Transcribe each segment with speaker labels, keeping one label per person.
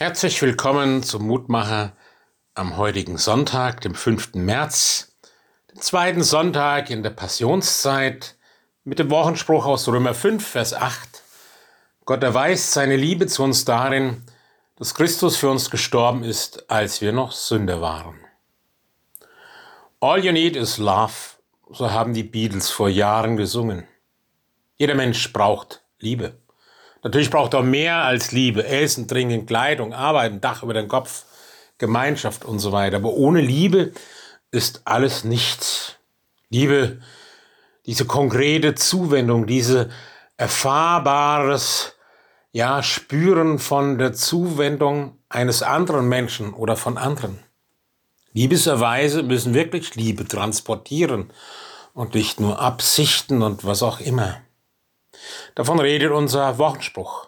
Speaker 1: Herzlich willkommen zum Mutmacher am heutigen Sonntag, dem 5. März, dem zweiten Sonntag in der Passionszeit, mit dem Wochenspruch aus Römer 5, Vers 8. Gott erweist seine Liebe zu uns darin, dass Christus für uns gestorben ist, als wir noch Sünder waren. All you need is love, so haben die Beatles vor Jahren gesungen. Jeder Mensch braucht Liebe. Natürlich braucht er mehr als Liebe. Essen, Trinken, Kleidung, Arbeiten, Dach über den Kopf, Gemeinschaft und so weiter. Aber ohne Liebe ist alles nichts. Liebe, diese konkrete Zuwendung, diese erfahrbares, ja, Spüren von der Zuwendung eines anderen Menschen oder von anderen. Liebeserweise müssen wirklich Liebe transportieren und nicht nur Absichten und was auch immer. Davon redet unser Wochenspruch.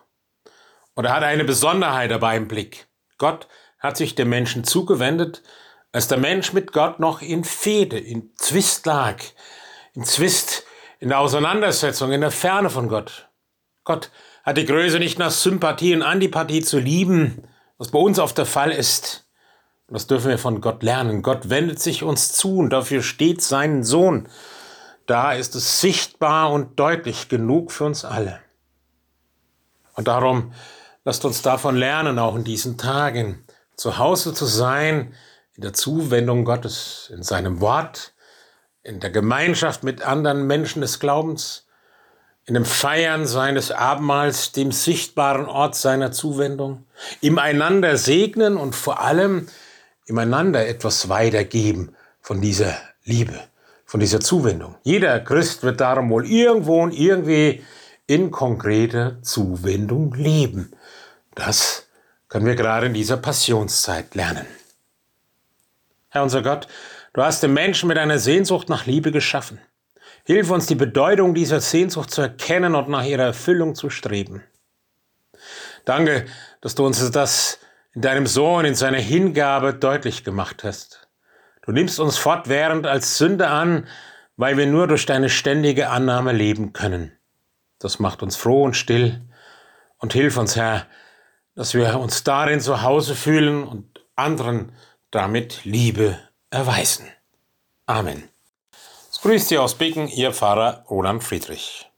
Speaker 1: Und er hat eine Besonderheit dabei im Blick. Gott hat sich dem Menschen zugewendet, als der Mensch mit Gott noch in Fehde, in Zwist lag, in Zwist, in der Auseinandersetzung, in der Ferne von Gott. Gott hat die Größe nicht nach Sympathie und Antipathie zu lieben, was bei uns oft der Fall ist. Und das dürfen wir von Gott lernen. Gott wendet sich uns zu und dafür steht sein Sohn da ist es sichtbar und deutlich genug für uns alle. Und darum lasst uns davon lernen, auch in diesen Tagen zu Hause zu sein, in der Zuwendung Gottes, in seinem Wort, in der Gemeinschaft mit anderen Menschen des Glaubens, in dem Feiern seines Abendmahls, dem sichtbaren Ort seiner Zuwendung, im einander segnen und vor allem im einander etwas weitergeben von dieser Liebe von dieser Zuwendung. Jeder Christ wird darum wohl irgendwo und irgendwie in konkreter Zuwendung leben. Das können wir gerade in dieser Passionszeit lernen. Herr unser Gott, du hast den Menschen mit einer Sehnsucht nach Liebe geschaffen. Hilf uns, die Bedeutung dieser Sehnsucht zu erkennen und nach ihrer Erfüllung zu streben. Danke, dass du uns das in deinem Sohn, in seiner Hingabe deutlich gemacht hast. Du nimmst uns fortwährend als Sünde an, weil wir nur durch deine ständige Annahme leben können. Das macht uns froh und still und hilf uns, Herr, dass wir uns darin zu Hause fühlen und anderen damit Liebe erweisen. Amen. Es grüßt Sie aus Bicken, Ihr Pfarrer Roland Friedrich.